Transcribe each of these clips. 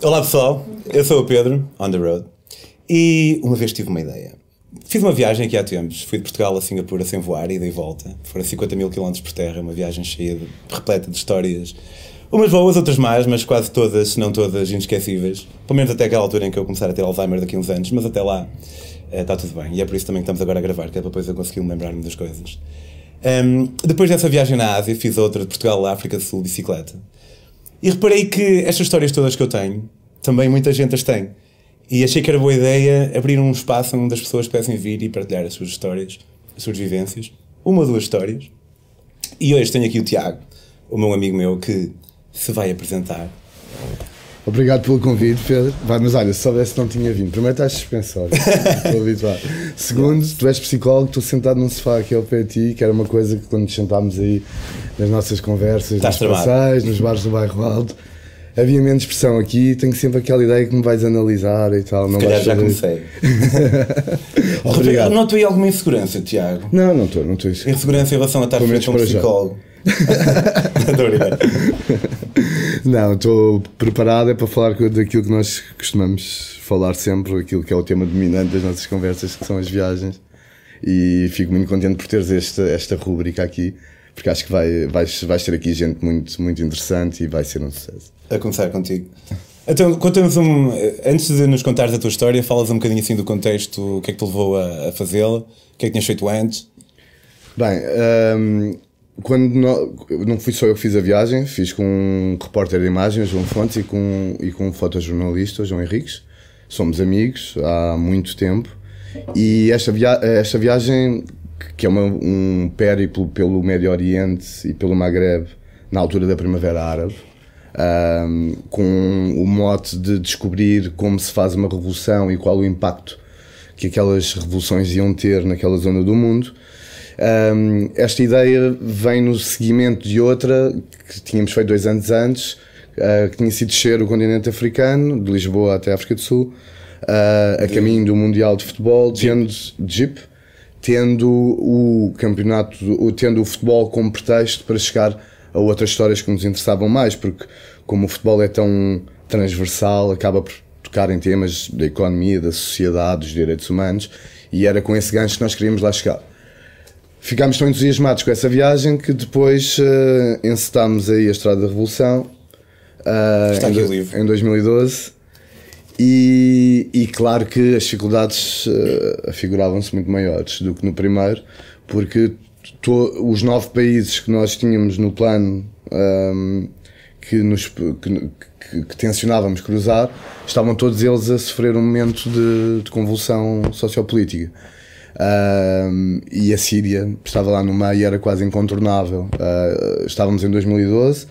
Olá pessoal, eu sou o Pedro, on the road, e uma vez tive uma ideia. Fiz uma viagem aqui há tempos, fui de Portugal a Singapura sem voar, ida e volta. Foram 50 mil quilómetros por terra, uma viagem cheia de, repleta de histórias. Umas boas, outras más, mas quase todas, se não todas, inesquecíveis. Pelo menos até aquela altura em que eu começar a ter Alzheimer daqui a uns anos, mas até lá está tudo bem. E é por isso também que estamos agora a gravar, que é para depois eu conseguir lembrar-me das coisas. Um, depois dessa viagem na Ásia, fiz outra de Portugal à África do Sul, bicicleta. E reparei que estas histórias todas que eu tenho, também muita gente as tem. E achei que era boa ideia abrir um espaço onde as pessoas pudessem vir e partilhar as suas histórias, as suas vivências. Uma ou duas histórias. E hoje tenho aqui o Tiago, o meu amigo meu, que se vai apresentar. Obrigado pelo convite, Pedro. Vai, mas olha, se soubesse não tinha vindo. Primeiro estás suspensório, estou habituado. Segundo, tu és psicólogo, estou sentado num sofá aqui ao pé de ti, que era uma coisa que quando nos sentámos aí nas nossas conversas, Estás nos passeios, nos bares do bairro Alto, havia menos pressão aqui tenho sempre aquela ideia que me vais analisar e tal. Não Se calhar já comecei. Obrigado. Noto aí alguma insegurança, Tiago. Não, não estou, não estou. Insegurança em relação a estar frente a um psicólogo. Estou. Não, estou preparado é para falar daquilo que nós costumamos falar sempre, aquilo que é o tema dominante das nossas conversas, que são as viagens. E fico muito contente por teres esta, esta rúbrica aqui, porque acho que vai, vais, vais ter aqui gente muito, muito interessante e vai ser um sucesso. A começar contigo. Então, conta-nos um. Antes de nos contares a tua história, falas um bocadinho assim do contexto, o que é que te levou a, a fazê-la, o que é que tinhas feito antes. Bem, hum, quando nó- não fui só eu que fiz a viagem, fiz com um repórter de imagens, João Fontes, e com, e com um fotojornalista, João Henriques. Somos amigos há muito tempo. E esta, via esta viagem, que é uma, um périplo pelo Médio Oriente e pelo Maghreb, na altura da Primavera Árabe, hum, com o mote de descobrir como se faz uma revolução e qual o impacto que aquelas revoluções iam ter naquela zona do mundo. Um, esta ideia vem no seguimento de outra que tínhamos feito dois anos antes, uh, que tinha sido descer o continente africano, de Lisboa até a África do Sul, uh, a caminho do Mundial de Futebol, de Jeep, tendo o campeonato, tendo o futebol como pretexto para chegar a outras histórias que nos interessavam mais, porque como o futebol é tão transversal, acaba por tocar em temas da economia, da sociedade, dos direitos humanos, e era com esse gancho que nós queríamos lá chegar. Ficámos tão entusiasmados com essa viagem que depois uh, encetámos aí a Estrada da Revolução uh, em, do- em 2012 e, e claro que as dificuldades uh, afiguravam-se muito maiores do que no primeiro porque to- os nove países que nós tínhamos no plano um, que, nos, que, que, que tencionávamos cruzar estavam todos eles a sofrer um momento de, de convulsão sociopolítica um, e a Síria estava lá no meio e era quase incontornável. Uh, estávamos em 2012,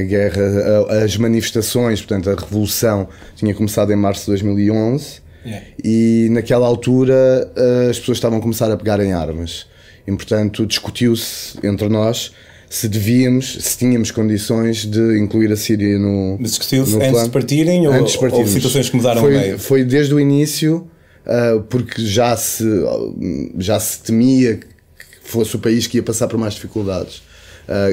a guerra, a- as manifestações, portanto, a revolução tinha começado em março de 2011 Yeah. e naquela altura uh, as pessoas estavam a começar a pegar em armas. E, portanto, discutiu-se entre nós se devíamos, se tínhamos condições de incluir a Síria no. Mas discutiu-se antes de partirem ou Antes de partirmos. houve situações que mudaram foi, meio? Foi desde o início, ah, porque já se, já se temia que fosse o país que ia passar por mais dificuldades. Ah,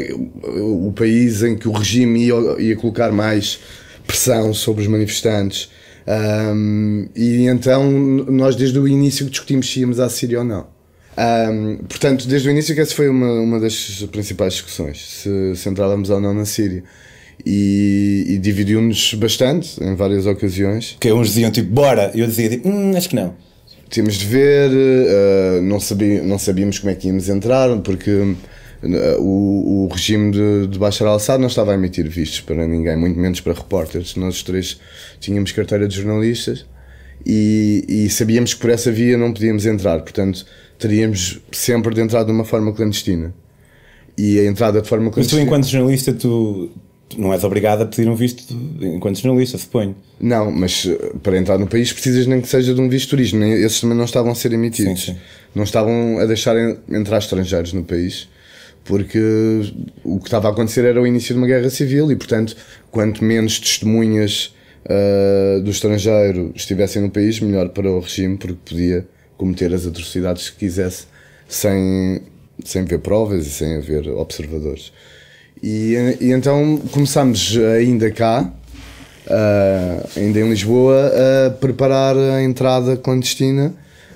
o, país em que o regime ia, ia colocar mais pressão sobre os manifestantes. Ahm, e então nós desde o início discutimos se íamos à Síria ou não. Ahm, portanto, desde o início que essa foi uma, uma das principais discussões, se, se entrávamos ou não na Síria. E, e dividiu-nos bastante em várias ocasiões. Que uns diziam tipo, bora, eu dizia tipo, hum, acho que não. Tínhamos de ver, eh, não, sabia, não sabíamos como é que íamos entrar, porque o, o regime de, de Bashar al-Assad não estava a emitir vistos para ninguém, muito menos para repórteres. Nós os três tínhamos carteira de jornalistas e, e sabíamos que por essa via não podíamos entrar, portanto teríamos sempre de entrar de uma forma clandestina. E a entrada de forma Mas tu, clandestina. enquanto jornalista, tu, não és obrigado a pedir um visto enquanto jornalista, suponho. Não, mas eh, para entrar no país precisas nem que seja de um visto de turismo. Esses também não estavam a ser emitidos. Sim, sim. Não estavam a deixar en- entrar estrangeiros no país. Porque o que estava a acontecer era o início de uma guerra civil e, portanto, quanto menos testemunhas ah, do estrangeiro estivessem no país, melhor para o regime, porque podia cometer as atrocidades que quisesse sem, sem ver provas e sem haver observadores. E, e então começámos ainda cá, uh, ainda em Lisboa, a preparar a entrada clandestina,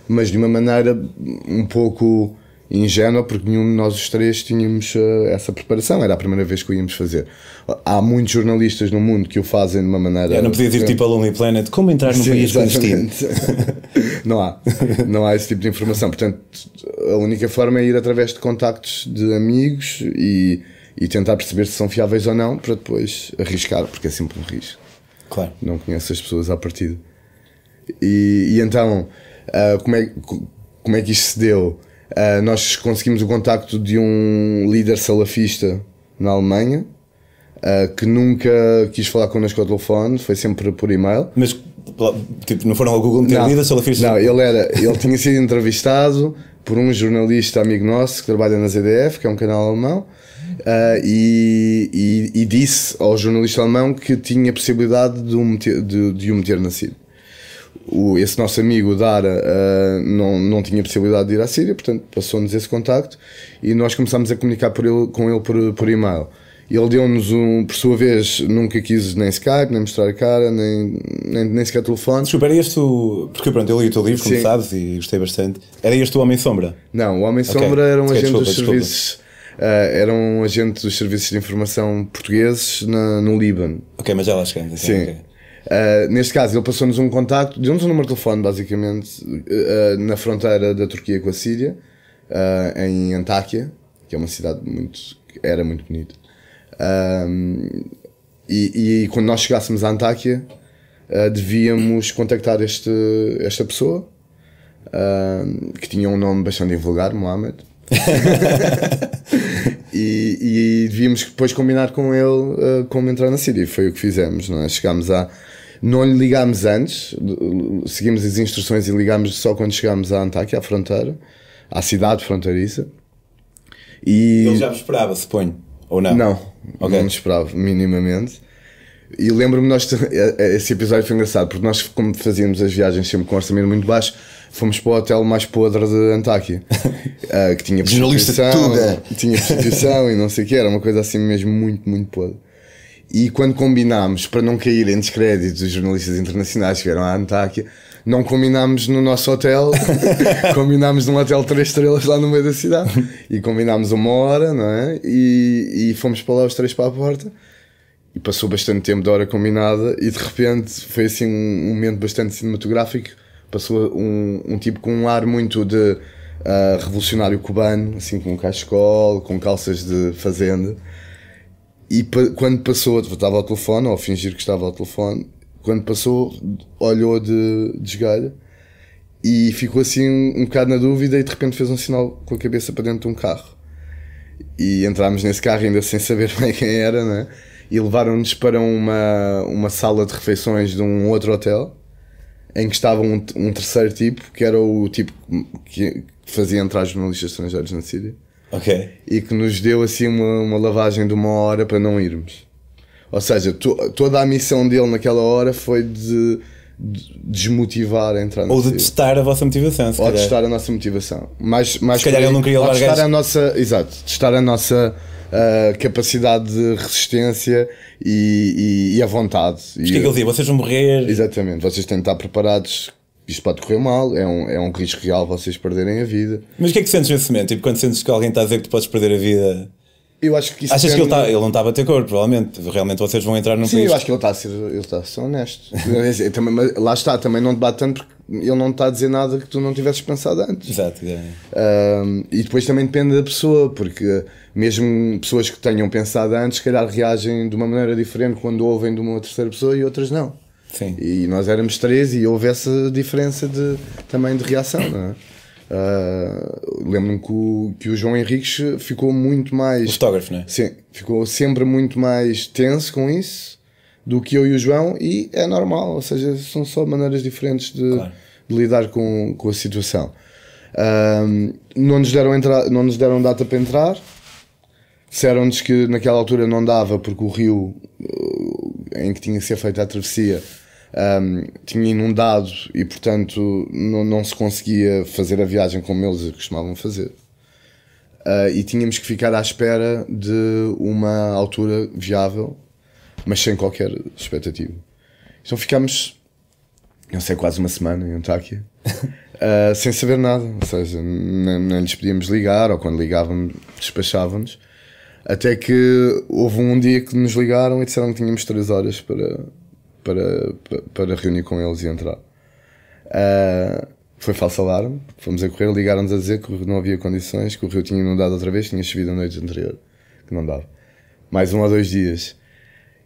mas de uma maneira um pouco ingênua, porque nenhum de nós os três tínhamos uh, essa preparação, era a primeira vez que o íamos fazer. Há muitos jornalistas no mundo que o fazem de uma maneira. É, não podias ir tipo a Lonely Planet, como entrar num país clandestino? não há, não há esse tipo de informação. Portanto, a única forma é ir através de contactos de amigos e, e tentar perceber se são fiáveis ou não, para depois arriscar, porque é sempre um risco. Claro. Não conheço as pessoas à partida. E, e então, uh, como, é, como é que isto se deu? Uh, nós conseguimos o contacto de um líder salafista na Alemanha uh, que nunca quis falar connosco ao telefone, foi sempre por e-mail. Mas tipo, não foram ao Google meter líder salafista? Não, ele, era, ele tinha sido entrevistado por um jornalista amigo nosso que trabalha na ZDF, que é um canal alemão. Uh, e, e, e, disse ao jornalista alemão que tinha possibilidade de o meter, de, de o meter na Síria o, esse nosso amigo Dara uh, não, não tinha possibilidade de ir à Síria, portanto passou-nos esse contacto e nós começámos a comunicar por ele, com ele por, por e-mail. Ele deu-nos um, por sua vez, nunca quis nem Skype, nem mostrar a cara, nem, nem, nem sequer telefone. Desculpa, era este o. Porque pronto, eu li o teu livro, como sabes, e gostei bastante. Era este o Homem Sombra? Não, o Homem Sombra okay. era um okay, agente desculpa, dos desculpa. serviços. Uh, era um agente dos serviços de informação portugueses na, no Líbano. Ok, mas já lá chegamos. Sim. Okay. Uh, neste caso, ele passou-nos um contacto, deu-nos um número de telefone, basicamente, uh, na fronteira da Turquia com a Síria, uh, em Antáquia, que é uma cidade muito. era muito bonita. E, e, quando nós chegássemos a Antáquia, devíamos contactar este, esta pessoa, que tinha um nome bastante invulgar, Mohamed. e, e, devíamos depois combinar com ele como entrar na Síria. Foi o que fizemos. Não é? Chegámos a não lhe ligámos antes, seguimos as instruções e ligámos só quando chegámos à Antáquia, à fronteira, à cidade fronteiriça. E... Ele já me esperava, suponho, ou não? Não, okay. não me esperava, minimamente. E lembro-me, nós, esse episódio foi engraçado, porque nós, como fazíamos as viagens sempre com um orçamento muito baixo, fomos para o hotel mais podre de Antáquia, uh, que tinha prostituição, tinha prostituição e não sei o que, era uma coisa assim mesmo muito, muito podre. E quando combinámos, para não cair em descrédito dos jornalistas internacionais que vieram à Antáquia, não combinámos no nosso hotel, combinámos num hotel três estrelas lá no meio da cidade. E combinámos uma hora, não é? E, e fomos para lá os três para a porta. E passou bastante tempo da hora combinada e de repente foi assim um, um momento bastante cinematográfico. Passou um, um tipo com um ar muito de uh, revolucionário cubano, assim com um cachecol, com calças de fazenda e quando passou, estava ao telefone, ou a fingir que estava ao telefone, quando passou, olhou de, de esgalho e ficou assim um, um bocado na dúvida e de repente fez um sinal com a cabeça para dentro de um carro. E entrámos nesse carro ainda sem saber bem quem era, né? E levaram-nos para uma, uma sala de refeições de um outro hotel em que estava um, um terceiro tipo, que era o tipo que fazia entrar jornalistas estrangeiros na Síria. Ok. E que nos deu assim uma, uma lavagem de uma hora para não irmos. Ou seja, to, toda a missão dele naquela hora foi de, de desmotivar a entrar Ou de testar a vossa motivação, se Ou de testar a nossa motivação. Mais, mais se calhar ele não queria levar testar a nossa, Exato, testar a nossa uh, capacidade de resistência e, e, e a vontade. Mas o que é que ele dizia? Vocês vão morrer. Exatamente, vocês têm de estar preparados isto pode correr mal, é um, é um risco real vocês perderem a vida. Mas o que é que sentes nesse momento? Tipo, quando sentes que alguém está a dizer que tu podes perder a vida? Eu acho que isso Achas que ele, está, ele não está a bater cor, provavelmente. Realmente vocês vão entrar num Sim, eu acho que ele está a ser, ele está a ser honesto. também, lá está, também não te bate tanto porque ele não está a dizer nada que tu não tivesses pensado antes. Exato. É. Um, e depois também depende da pessoa, porque mesmo pessoas que tenham pensado antes, se calhar reagem de uma maneira diferente quando ouvem de uma terceira pessoa e outras não. Sim. E nós éramos três e houve essa diferença de, também de reação, não é? Uh, Lembro-me que o, que o João Henriques ficou muito mais. O fotógrafo, não é? Sim, ficou sempre muito mais tenso com isso do que eu e o João, e é normal, ou seja, são só maneiras diferentes de, claro. de lidar com, com a situação. Uh, não, nos deram entrar, não nos deram data para entrar, disseram-nos que naquela altura não dava porque o rio em que tinha que ser feita a travessia um, tinha inundado e, portanto, não, não se conseguia fazer a viagem como eles costumavam fazer. Uh, e tínhamos que ficar à espera de uma altura viável, mas sem qualquer expectativa. Então ficámos, não sei, quase uma semana em Antáquia, uh, sem saber nada. Ou seja, nem, nem lhes podíamos ligar, ou quando ligávamos, despachávamos. Até que houve um dia que nos ligaram e disseram que tínhamos 3 horas para, para, para reunir com eles e entrar. Uh, foi falso alarme, fomos a correr, ligaram-nos a dizer que não havia condições, que o rio tinha inundado outra vez, tinha chovido a noite anterior, que não dava. Mais um ou dois dias.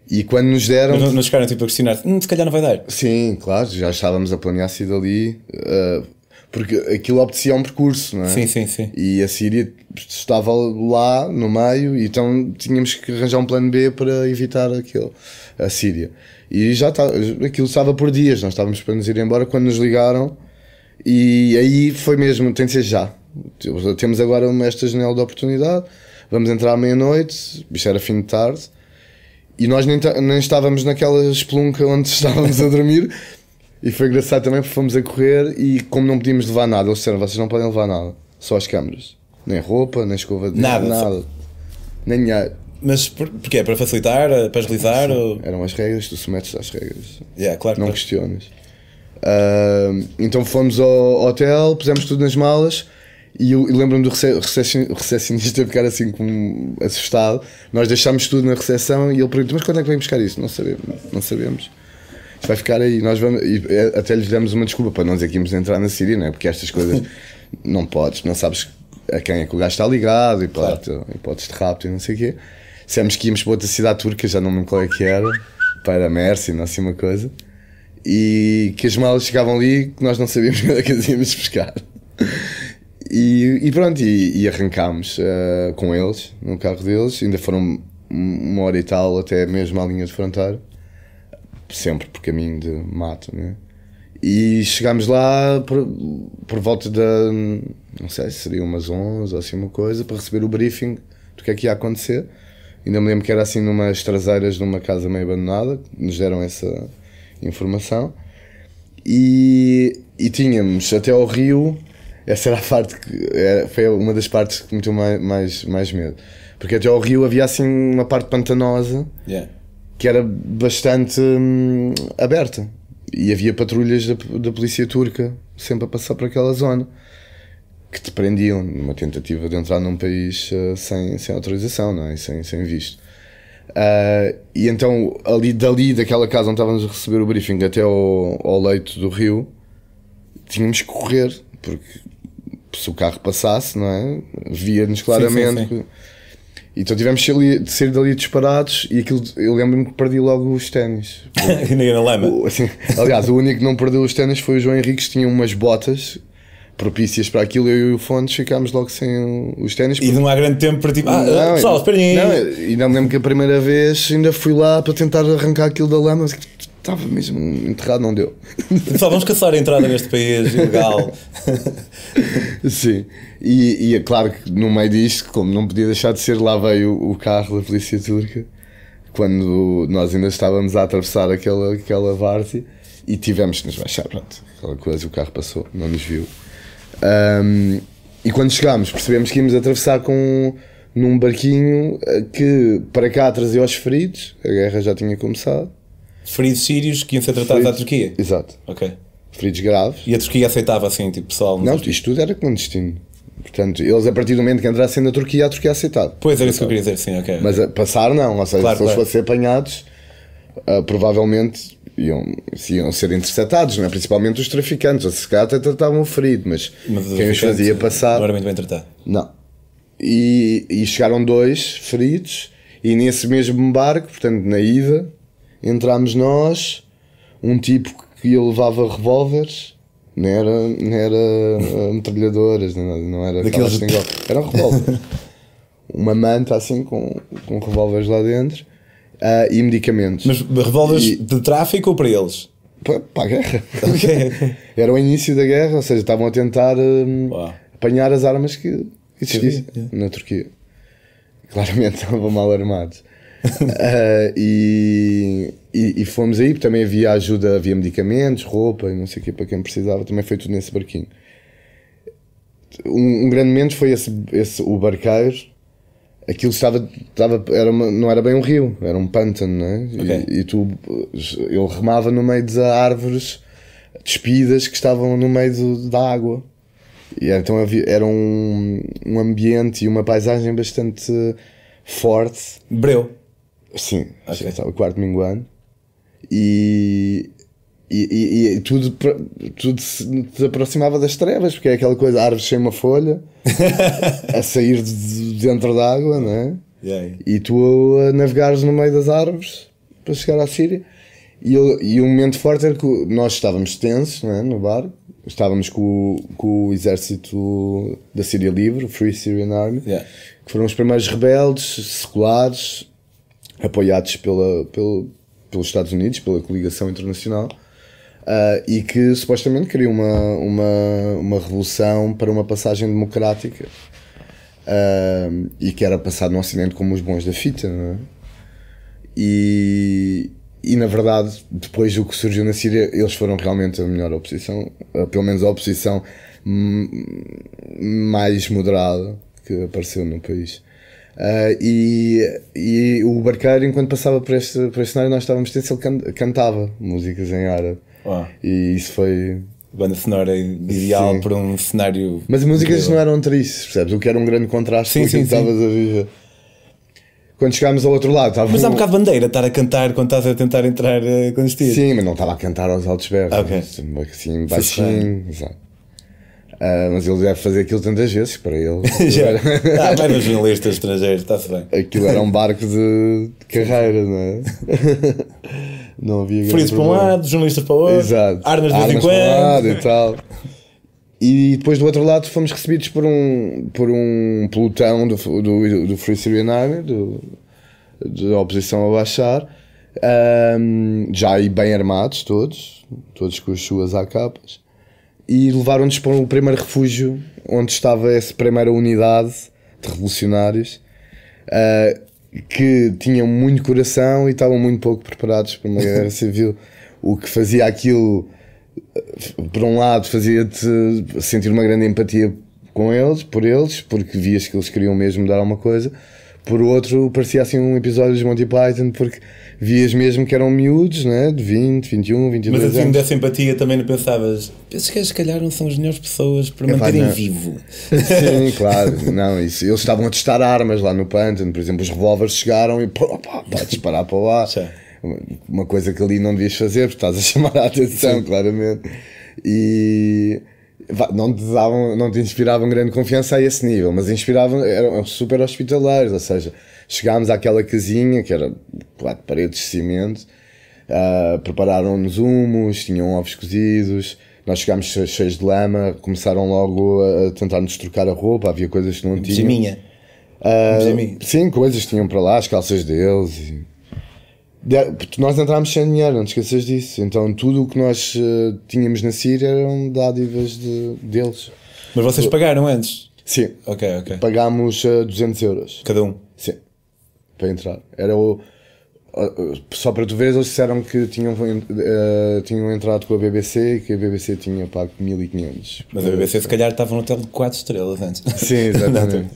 E quando nos deram. Mas não, não chegaram tipo a questionar hum, se calhar não vai dar. Sim, claro, já estávamos a planear sair dali. Uh, porque aquilo obedecia a um percurso, não é? Sim, sim, sim. E a Síria estava lá no meio, e então tínhamos que arranjar um plano B para evitar aquilo, a Síria. E já está, aquilo estava por dias, nós estávamos para nos ir embora quando nos ligaram, e aí foi mesmo, tem de ser já. Temos agora esta janela de oportunidade, vamos entrar à meia-noite, isto era fim de tarde, e nós nem, nem estávamos naquela espelunca onde estávamos a dormir. E foi engraçado também porque fomos a correr e como não podíamos levar nada, eles disseram, vocês não podem levar nada, só as câmeras. Nem roupa, nem escova de Nada, nada. só- Nem dinheiro. Mas por, porquê? É Para facilitar? Para agilizar? Ou... Eram as regras, tu sometes às regras. Yeah, claro, Não claro. questionas. Ah, então fomos ao hotel, pusemos tudo nas malas e eu, eu lembro-me do recepcionista ficar assim como assustado. Nós deixámos tudo na recepção e ele perguntou: Mas quando é que vem buscar isso? Não sabemos. Não sabemos. Isto vai ficar aí. Nós vamos, e até lhes demos uma desculpa para não dizer que íamos entrar na Síria, não é? Porque estas coisas não podes, não sabes a quem é que o gajo está ligado, hipótese, hipótese de rapto e não sei o quê. Dissemos que íamos para outra cidade turca, já não me lembro qual é que era, para Mersin, não assim uma coisa. E que as malas chegavam ali que nós não sabíamos quando é que as íamos buscar. E, e pronto, e, e arrancámos eh, com eles, no carro deles, ainda foram uma hora e tal até mesmo à linha de fronteira sempre por caminho de mato, né? E chegámos lá por, por volta da, não sei, seria umas 11 ou assim uma coisa, para receber o briefing do que é que ia acontecer. Ainda me lembro que era assim numas traseiras de uma casa meio abandonada, nos deram essa informação. E, e tínhamos até ao rio, essa era a parte que era, foi uma das partes que me meteu mais, mais, mais medo. Porque até ao rio havia assim uma parte pantanosa Yeah. Que era bastante hum, aberta. E havia patrulhas da, da polícia turca sempre a passar por aquela zona que te prendiam numa tentativa de entrar num país eh, sem, sem autorização, não é? sem, sem visto. Ah, e então, ali dali, daquela casa onde estávamos a receber o briefing até ao, ao leito do rio, tínhamos que correr, porque se o carro passasse, não é? Via-nos claramente. sim. Então tivemos de sair dali disparados e aquilo, eu lembro-me que perdi logo os ténis. Ninguém na lama. O- assim, aliás, o único que não perdeu os ténis foi o João Henriques, que tinha umas botas propícias para aquilo. Eu e o Fontes ficámos logo sem os ténis. E não há grande tempo para tipo, ah, Não, pessoal, esperem não, aí. e não me lembro que a primeira vez ainda fui lá para tentar arrancar aquilo da lama, estava mesmo enterrado, não deu. Pessoal, vamos caçar a entrada neste país ilegal. Sim, e, e é claro que no meio disto, como não podia deixar de ser, lá veio o, carro da polícia turca quando nós ainda estávamos a atravessar aquela, aquela várzea e tivemos que nos baixar. Pronto, aquela coisa, o carro passou, não nos viu. Ahm, e quando chegámos, percebemos que íamos atravessar com num barquinho eh, que para cá trazia os feridos, a guerra já tinha começado. Feridos sírios que iam ser tratados à Turquia. Exato, Ok. feridos graves. E a Turquia aceitava assim, tipo, pessoal. Não, isto tudo era clandestino. Portanto, eles a partir do momento que entrassem na Turquia, a Turquia aceitava. Pois era isso que eu queria dizer, sim, ok. Mas a passar não, ou seja, Claro, se eles claro. fossem apanhados, ah, provavelmente iam, iam ser interceptados, não é? principalmente os traficantes, ou se calhar até tratavam o ferido, mas, Mas quem os fazia passar. Não era muito bem tratado. Não. E, e chegaram dois feridos, e nesse mesmo barco, portanto, na ida, entramos nós, um tipo que levava revólveres, não era, não era ah, metralhadoras, não, não era Daqueles- Kalashnikov, eram revólveres. Uma manta assim com, com revólveres lá dentro ah, e medicamentos. Mas revólveres E- de tráfico ou para eles? Pa- para a guerra. Ok, ok. Era o início da guerra, ou seja, estavam a tentar hum, apanhar as armas que, que havia, na Turquia. Claramente estavam mal armados. Ah, e, e, e fomos aí, porque também havia ajuda, havia medicamentos, roupa e não sei o que para quem precisava, também foi tudo nesse barquinho. Um, um grande momento foi esse, esse, o barqueiro aquilo estava, estava era uma- não era bem um rio, era um pântano, não é? Ok. E, e tu, eu remava no meio de árvores despidas que estavam no meio do- da água. E então havia, era um, um ambiente e uma paisagem bastante forte. Breu. Sim, já estava quarto minguando. E, e, e, e tudo, tudo se te aproximava das trevas, porque é aquela coisa, árvores sem uma folha, a sair de de dentro da água, não é? Yeah. E tu a navegares no meio das árvores para chegar à Síria. E, eu, e um momento forte era que nós estávamos tensos não é, no barco, estávamos com, o- com o exército da Síria Livre, o Free Syrian Army, Yeah. que foram os primeiros rebeldes seculares apoiados pela, pelo, pelos Estados Unidos, pela coligação internacional, ah, e que supostamente queriam uma, uma, uma revolução para uma passagem democrática ah, e que era passado no Ocidente como os bons da fita, não é? E, e na verdade, depois do que surgiu na Síria, eles foram realmente a melhor oposição, ah, pelo menos a oposição mais moderada que apareceu no país. Ah, e, e o barqueiro, enquanto passava por este, por este cenário, nós estávamos tensos, ele can- cantava músicas em árabe. Uau. E isso foi. Banda sonora ideal Sim. para um cenário. Mas as músicas incrível. não eram tristes, percebes? O que era um grande contraste Sim, com sim, que estavas a viver. Quando chegámos ao outro lado, estava Mas há um bocado de bandeira estar a cantar quando estás a tentar entrar uh, clandestino. Sim, mas não estava a cantar aos altos berros. Ok. Assim, baixinho. exato. Ah, mas ele deve fazer aquilo tantas vezes para ele. Já. Ah, vai nos jornalistas estrangeiros, está-se bem. Aquilo era um barco de, carreira, não é? Não havia Feridos para um lado, jornalistas para o outro, Exato. armas de vez em um quando. e tal. E depois do outro lado fomos recebidos por um, por um pelotão do, do, do Free Syrian Army, do, da oposição a Bashar, ahm, já aí bem armados todos, todos com as suas AKs, e levaram-nos para o primeiro refúgio onde estava essa primeira unidade de revolucionários ah, que tinham muito coração e estavam muito pouco preparados para uma guerra civil. O que fazia aquilo, por um lado, fazia-te sentir uma grande empatia com eles, por eles, porque vias que eles queriam mesmo dar alguma coisa. Por outro, parecia assim um episódio de Monty Python, porque vias mesmo que eram miúdos, né? de 20, 21, 22 Mas assim anos. dessa empatia também não pensavas, esses gajos se calhar não são as melhores pessoas para Epá, manterem não. vivo. Sim, claro, não, isso. Eles estavam a testar armas lá no pântano, por exemplo, os revólveres chegaram e pá, pá, pá, disparar para lá. Sim. Uma coisa que ali não devias fazer, porque estás a chamar a atenção, claramente. E não te davam, não te inspiravam grande confiança a esse nível, mas inspiravam, eram super hospitaleiros, ou seja, chegámos àquela casinha que era quatro paredes de cimento, ah, prepararam-nos humos, tinham ovos cozidos, nós chegámos che- cheios de lama, começaram logo a, a tentar-nos trocar a roupa, havia coisas que não tinham. Pijaminha. Pijaminha. sim, coisas que tinham para lá, as calças deles. e- De- Nós entrámos sem dinheiro, não te esqueças disso. Então tudo o que nós eh, tínhamos na Síria eram dádivas de, deles. Mas vocês pagaram antes? Sim, Ok, ok. pagámos eh, 200 euros. Cada um. Para entrar. Era o. uh, uh, Só para tu veres, eles disseram que tinham, eh, tinham entrado com a BBC e que a BBC tinha pago 1500. Mas a BBC se calhar estava num hotel de 4 estrelas antes. Sim, exatamente.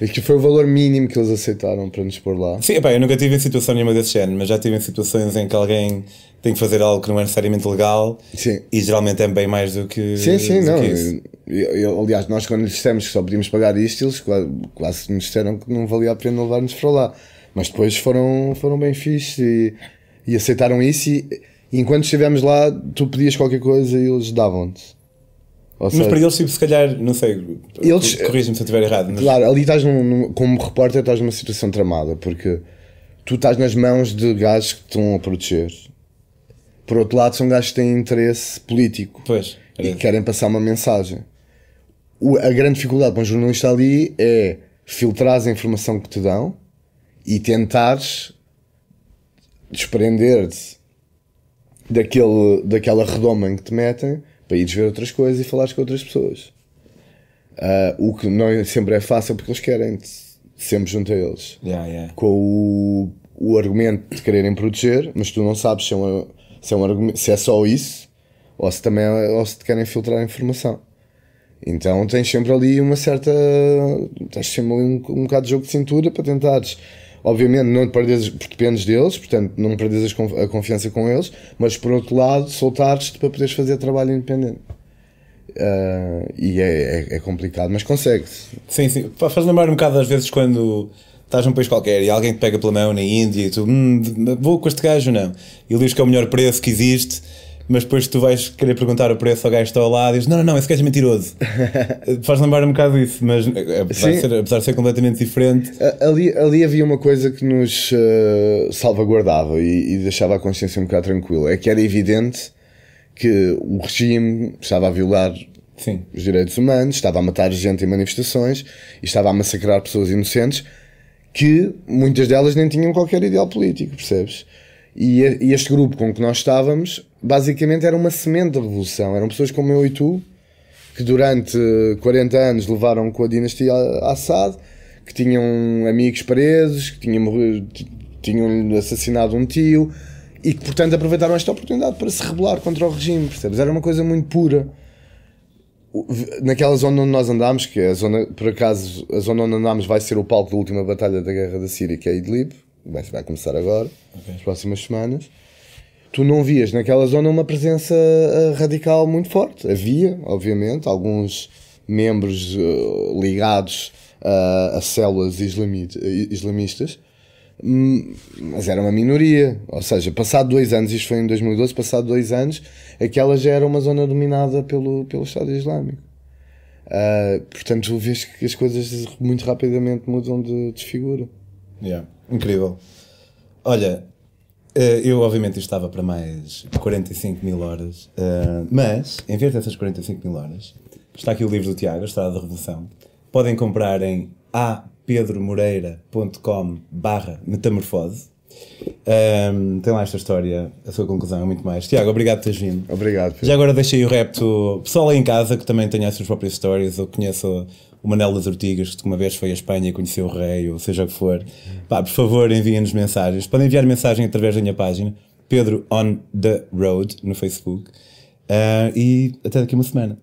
E que foi o valor mínimo que eles aceitaram para nos pôr lá. Sim, epá, eu nunca tive em situação nenhuma desse género, mas já tive em situações em que alguém tem que fazer algo que não é necessariamente legal Sim. e geralmente é bem mais do que. Sim, sim, não. Eu- eu- aliás, nós quando lhes dissemos que só podíamos pagar isto, eles quase, quase nos disseram que não valia a pena levar-nos para lá. Mas depois foram, foram bem fixes e, e aceitaram isso. E, e enquanto estivemos lá, tu pedias qualquer coisa e eles davam-te. Ou Mas seja, para eles, tipo, se calhar, não sei, Eles- corrija-me se eu estiver errado, mas Claro, ali estás num, num- como repórter estás numa situação tramada, porque tu estás nas mãos de gajos que estão a proteger. Por outro lado, são gajos que têm interesse político pois, era e isso. querem passar uma mensagem. O- a grande dificuldade para um jornalista ali é filtrar a informação que te dão e tentares desprender-te daquele, daquela redoma em que te metem para ires ver outras coisas e falares com outras pessoas. Ah, o que não sempre é fácil porque eles querem-te sempre junto a eles. Yeah, yeah. Com o, o argumento de quererem proteger, mas tu não sabes se é, uma- se é um argumento, se é só isso ou se também é- ou se te querem filtrar a informação. Então tens sempre ali uma certa. tens sempre ali um, um bocado de jogo de cintura para tentares. Obviamente, não perdes, dependes deles, portanto, não perdes a confiança com eles, mas por outro lado, soltares-te para poderes fazer trabalho independente. Uh, e é, é, é, complicado, mas consegue-se. Sim, sim. Faz lembrar um bocado às vezes quando estás num país qualquer e alguém te pega pela mão na Índia e tu, hum, vou com este gajo ou não? E diz que é o melhor preço que existe mas depois tu vais querer perguntar o preço ao gajo que está ao lado e dizes: Não, não, não, esse gajo é mentiroso. Faz lembrar um bocado isso, mas eh, apesar de, ser, apesar de, ser, completamente diferente. Ali, ali havia uma coisa que nos uh, salvaguardava e, e, deixava a consciência um bocado tranquila: é que era evidente que o regime estava a violar Sim. os direitos humanos, estava a matar gente em manifestações e estava a massacrar pessoas inocentes que muitas delas nem tinham qualquer ideal político, percebes? E, e este grupo com que nós estávamos basicamente era uma semente da revolução. Eram pessoas como eu e tu, que durante 40 anos levaram com a dinastia Assad, que tinham amigos presos, que tinham, tinham assassinado um tio e que, portanto, aproveitaram esta oportunidade para se rebelar contra o regime, percebes? Era uma coisa muito pura. Naquela zona onde nós andámos, que é a zona, por acaso, a zona onde andámos vai ser o palco da última batalha da Guerra da Síria, que é Idlib, vai, vai começar agora, okay. nas próximas semanas tu não vias naquela zona uma presença uh, radical muito forte. Havia, obviamente, alguns membros uh, ligados uh, a células islamistas, hum, mas era uma minoria. Ou seja, passado dois anos, isto foi em 2012, passado dois anos, aquela já era uma zona dominada pelo, pelo Estado Islâmico. Uh, portanto, vês que as coisas muito rapidamente mudam de, de figura. Yeah. Incrível. Olha, eh, eu, obviamente, estava para mais 45 mil horas, uh, mas, em vez dessas 45 mil horas, está aqui o livro do Tiago, A Estrada da Revolução. Podem comprar em apedromoreira.com barra metamorfose. Um, tem lá esta história, a sua conclusão é muito mais. Tiago, obrigado por teres vindo. Obrigado. Pedro. Já agora deixei o repto pessoal aí em casa que também tenha as suas próprias histórias ou conheça o Manel das Ortigas, que uma vez foi à Espanha e conheceu o rei, ou seja o que for, pá, por favor enviem-nos mensagens. Podem enviar mensagem através da minha página, Pedro on the Road, no Facebook. Uh, e até daqui uma semana.